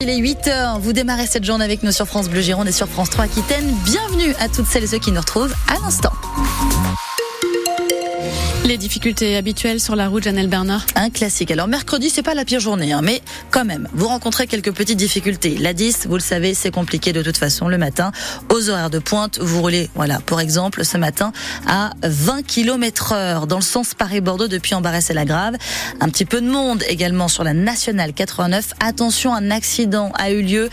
Il est 8h, vous démarrez cette journée avec nous sur France Bleu Gironde et sur France 3 Aquitaine. Bienvenue à toutes celles et ceux qui nous retrouvent à l'instant. Les difficultés habituelles sur la route, Janelle Bernard? Un classique. Alors mercredi, c'est pas la pire journée, hein, mais quand même, vous rencontrez quelques petites difficultés. La 10, vous le savez, c'est compliqué de toute façon le matin. Aux horaires de pointe, vous roulez, voilà, pour exemple, ce matin à 20 km heure dans le sens Paris-Bordeaux depuis Embarras et la Grave. Un petit peu de monde également sur la nationale 89. Attention, un accident a eu lieu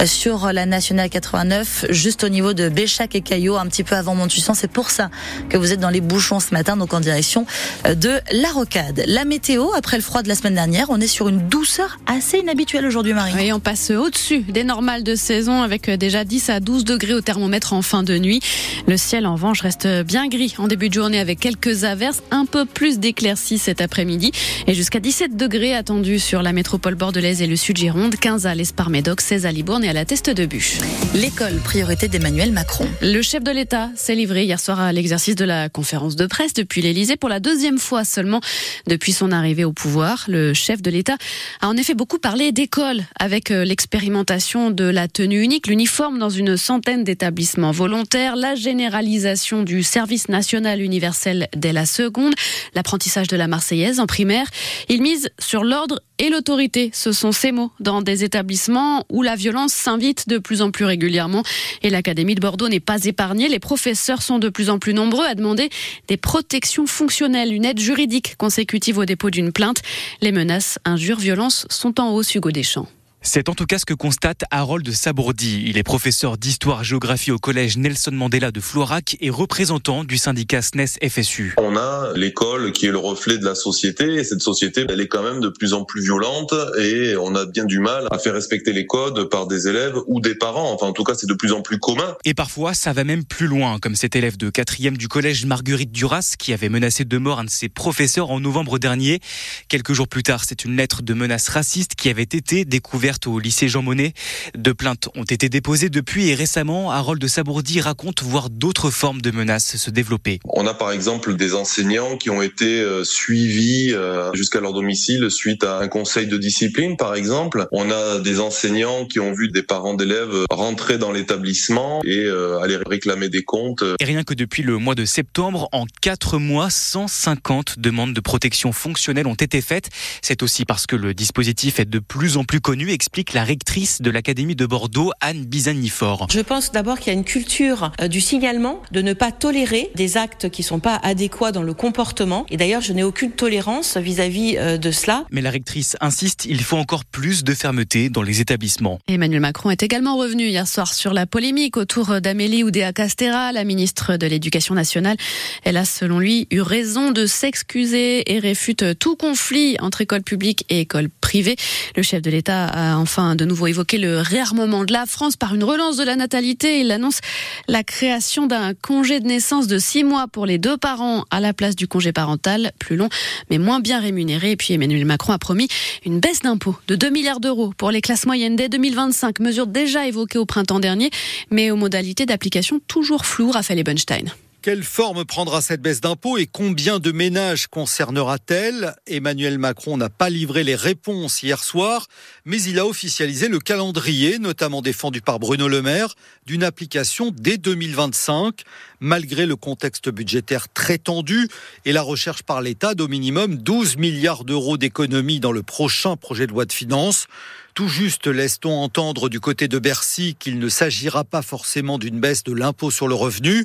euh, sur la nationale 89, juste au niveau de Béchac et Caillot, un petit peu avant Montussan. C'est pour ça que vous êtes dans les bouchons ce matin, donc en direction de la rocade. La météo, après le froid de la semaine dernière, on est sur une douceur assez inhabituelle aujourd'hui, Marie. Oui, on passe au-dessus des normales de saison avec déjà 10 à 12 degrés au thermomètre en fin de nuit. Le ciel, en revanche, reste bien gris en début de journée avec quelques averses, un peu plus d'éclaircies cet après-midi et jusqu'à 17 degrés attendus sur la métropole bordelaise et le sud Gironde, 15 à l'Espar-Médoc, 16 à Libourne et à la Teste de Bûche. L'école, priorité d'Emmanuel Macron. Le chef de l'État s'est livré hier soir à l'exercice de la conférence de presse depuis l'Élysée pour la deuxième fois seulement depuis son arrivée au pouvoir. Le chef de l'État a en effet beaucoup parlé d'école avec euh, l'expérimentation de la tenue unique, l'uniforme dans une centaine d'établissements volontaires, la généralisation du service national universel dès la seconde, l'apprentissage de la Marseillaise en primaire. Il mise sur l'ordre et l'autorité. Ce sont ces mots dans des établissements où la violence s'invite de plus en plus régulièrement. Et l'Académie de Bordeaux n'est pas épargnée. Les professeurs sont de plus en plus nombreux à demander des protections fonctionnelles, une aide juridique consécutive au dépôt d'une plainte. Les menaces, injures, violences sont en hausse, Hugo Deschamps. C'est en tout cas ce que constate Harold Sabourdi. Il est professeur d'histoire-géographie au collège Nelson Mandela de Florac et représentant du syndicat SNES FSU. On a l'école qui est le reflet de la société et cette société, elle est quand même de plus en plus violente et on a bien du mal à faire respecter les codes par des élèves ou des parents. Enfin, en tout cas, c'est de plus en plus commun. Et parfois, ça va même plus loin, comme cet élève de quatrième du collège Marguerite Duras qui avait menacé de mort un de ses professeurs en novembre dernier. Quelques jours plus tard, c'est une lettre de menace raciste qui avait été découverte au lycée Jean Monnet. Deux plaintes ont été déposées depuis et récemment, Harold de Sabourdi raconte voir d'autres formes de menaces se développer. On a par exemple des enseignants qui ont été euh, suivis euh, jusqu'à leur domicile suite à un conseil de discipline par exemple. On a des enseignants qui ont vu des parents d'élèves rentrer dans l'établissement et euh, aller réclamer des comptes. Et rien que depuis le mois de septembre, en quatre mois, 150 demandes de protection fonctionnelle ont été faites. C'est aussi parce que le dispositif est de plus en plus connu et explique la rectrice de l'Académie de Bordeaux, Anne Bizanifort. Je pense d'abord qu'il y a une culture euh, du signalement, de ne pas tolérer des actes qui sont pas adéquats dans le comportement. Et d'ailleurs, je n'ai aucune tolérance vis-à-vis euh, de cela. Mais la rectrice insiste, il faut encore plus de fermeté dans les établissements. Emmanuel Macron est également revenu hier soir sur la polémique autour d'Amélie Oudéa Castera, la ministre de l'Éducation nationale. Elle a, selon lui, eu raison de s'excuser et réfute tout conflit entre école publique et école privée. Le chef de l'État a enfin de nouveau évoqué le réarmement de la France par une relance de la natalité. Il annonce la création d'un congé de naissance de six mois pour les deux parents à la place du congé parental, plus long mais moins bien rémunéré. Et puis Emmanuel Macron a promis une baisse d'impôts de 2 milliards d'euros pour les classes moyennes dès 2025, mesure déjà évoquée au printemps dernier, mais aux modalités d'application toujours floues. Raphaël Ebenstein. Quelle forme prendra cette baisse d'impôts et combien de ménages concernera-t-elle? Emmanuel Macron n'a pas livré les réponses hier soir, mais il a officialisé le calendrier, notamment défendu par Bruno Le Maire, d'une application dès 2025, malgré le contexte budgétaire très tendu et la recherche par l'État d'au minimum 12 milliards d'euros d'économies dans le prochain projet de loi de finances. Tout juste laisse-t-on entendre du côté de Bercy qu'il ne s'agira pas forcément d'une baisse de l'impôt sur le revenu.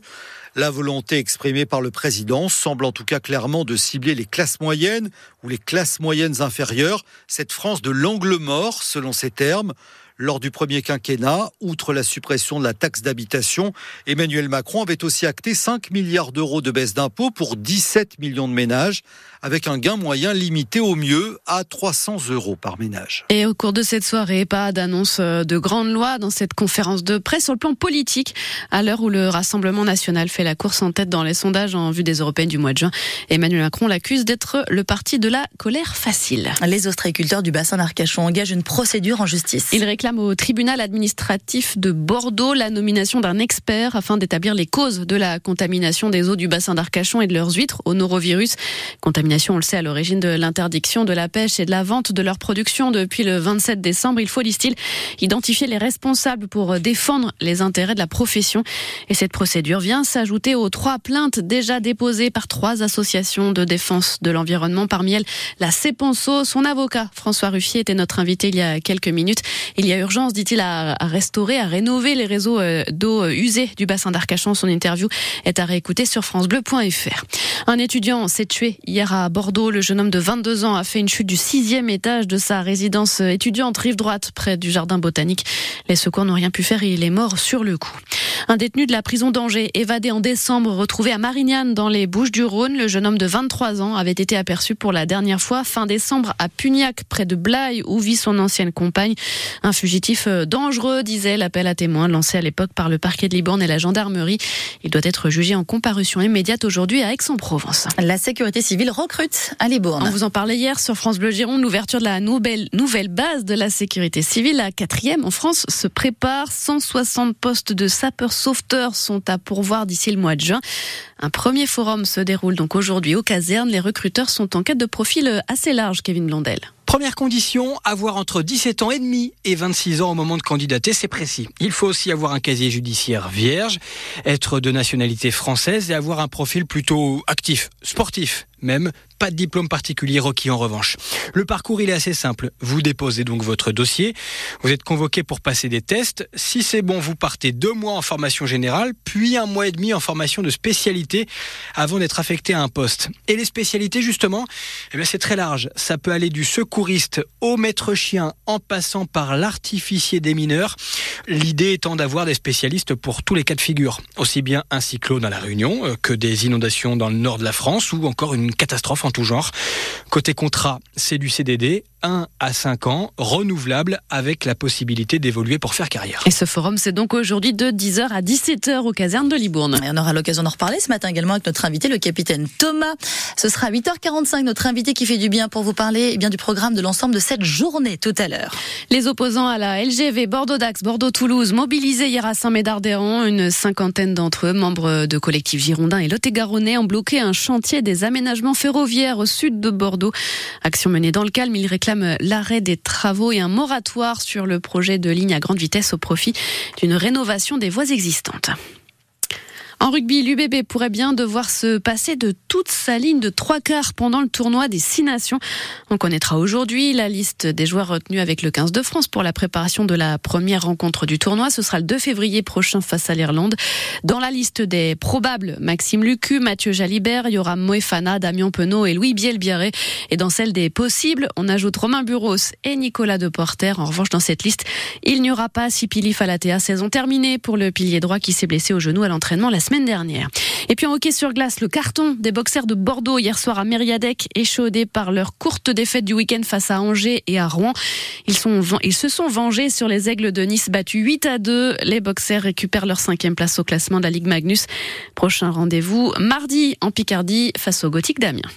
La volonté exprimée par le président semble en tout cas clairement de cibler les classes moyennes ou les classes moyennes inférieures, cette France de l'angle mort selon ses termes. Lors du premier quinquennat, outre la suppression de la taxe d'habitation, Emmanuel Macron avait aussi acté 5 milliards d'euros de baisse d'impôts pour 17 millions de ménages, avec un gain moyen limité au mieux à 300 euros par ménage. Et au cours de cette soirée, pas d'annonce de grande loi dans cette conférence de presse sur le plan politique, à l'heure où le Rassemblement national fait la course en tête dans les sondages en vue des européennes du mois de juin. Emmanuel Macron l'accuse d'être le parti de la colère facile. Les ostréiculteurs du bassin d'Arcachon engagent une procédure en justice. Ils réclament au tribunal administratif de Bordeaux la nomination d'un expert afin d'établir les causes de la contamination des eaux du bassin d'Arcachon et de leurs huîtres au norovirus. Contamination, on le sait, à l'origine de l'interdiction de la pêche et de la vente de leur production depuis le 27 décembre. Il faut, disent-ils, identifier les responsables pour défendre les intérêts de la profession. Et cette procédure vient s'ajouter aux trois plaintes déjà déposées par trois associations de défense de l'environnement, parmi elles la CEPONSO. Son avocat, François Ruffier, était notre invité il y a quelques minutes. Il y urgence, dit-il, à, restaurer, à rénover les réseaux euh, d'eau euh, usés du bassin d'Arcachon. Son interview est à réécouter sur francebleu.fr. Un étudiant s'est tué hier à Bordeaux. Le jeune homme de 22 ans a fait une chute du sixième étage de sa résidence étudiante rive droite près du jardin botanique. Les secours n'ont rien pu faire et il est mort sur le coup. Un détenu de la prison d'Angers, évadé en décembre, retrouvé à Marignane dans les Bouches du Rhône. Le jeune homme de 23 ans avait été aperçu pour la dernière fois fin décembre à Pugnac, près de Blaye, où vit son ancienne compagne. Un fugitif euh, dangereux, disait l'appel à témoins lancé à l'époque par le parquet de Libourne et la gendarmerie. Il doit être jugé en comparution immédiate aujourd'hui à Aix-en-Provence. La sécurité civile recrute à Libourne. On vous en parlait hier sur France Bleu Gironde. L'ouverture de la nouvelle, nouvelle base de la sécurité civile, la quatrième en France, se prépare. 160 postes de sapeurs-sauveteurs sont à pourvoir d'ici le mois de juin. Un premier forum se déroule donc aujourd'hui aux casernes. Les recruteurs sont en quête de profils assez larges, Kevin Blondel. Première condition, avoir entre 17 ans et demi et 26 ans au moment de candidater, c'est précis. Il faut aussi avoir un casier judiciaire vierge, être de nationalité française et avoir un profil plutôt actif, sportif même, pas de diplôme particulier requis en revanche. Le parcours, il est assez simple. Vous déposez donc votre dossier, vous êtes convoqué pour passer des tests. Si c'est bon, vous partez deux mois en formation générale, puis un mois et demi en formation de spécialité avant d'être affecté à un poste. Et les spécialités, justement, eh c'est très large. Ça peut aller du au maître chien en passant par l'artificier des mineurs. L'idée étant d'avoir des spécialistes pour tous les cas de figure. Aussi bien un cyclone à la Réunion euh, que des inondations dans le nord de la France ou encore une catastrophe en tout genre. Côté contrat, c'est du CDD, 1 à 5 ans, renouvelable avec la possibilité d'évoluer pour faire carrière. Et ce forum, c'est donc aujourd'hui de 10h à 17h aux casernes de Libourne. Et on aura l'occasion d'en reparler ce matin également avec notre invité, le capitaine Thomas. Ce sera à 8h45, notre invité qui fait du bien pour vous parler eh bien, du programme de l'ensemble de cette journée tout à l'heure. Les opposants à la LGV Bordeaux-Dax, Bordeaux-Toulouse, mobilisés hier à Saint-Médard-d'Héran, une cinquantaine d'entre eux, membres de collectifs girondins et lot-et-garonnais, ont bloqué un chantier des aménagements ferroviaires au sud de Bordeaux. Action menée dans le calme, ils réclament l'arrêt des travaux et un moratoire sur le projet de ligne à grande vitesse au profit d'une rénovation des voies existantes. En rugby, l'UBB pourrait bien devoir se passer de toute sa ligne de trois quarts pendant le tournoi des six nations. On connaîtra aujourd'hui la liste des joueurs retenus avec le 15 de France pour la préparation de la première rencontre du tournoi. Ce sera le 2 février prochain face à l'Irlande. Dans la liste des probables, Maxime Lucu, Mathieu Jalibert, Yoram Moefana, Damien Penaud et Louis Bielbiaré. Et dans celle des possibles, on ajoute Romain Buros et Nicolas Deporter. En revanche, dans cette liste, il n'y aura pas Sipili Falatea. Saison terminée pour le pilier droit qui s'est blessé au genou à l'entraînement la dernière. Et puis en hockey sur glace, le carton des boxers de Bordeaux hier soir à Mériadec, échaudé par leur courte défaite du week-end face à Angers et à Rouen. Ils se sont vengés sur les aigles de Nice battus 8 à 2. Les boxers récupèrent leur cinquième place au classement de la Ligue Magnus. Prochain rendez-vous mardi en Picardie face au Gothique d'Amiens.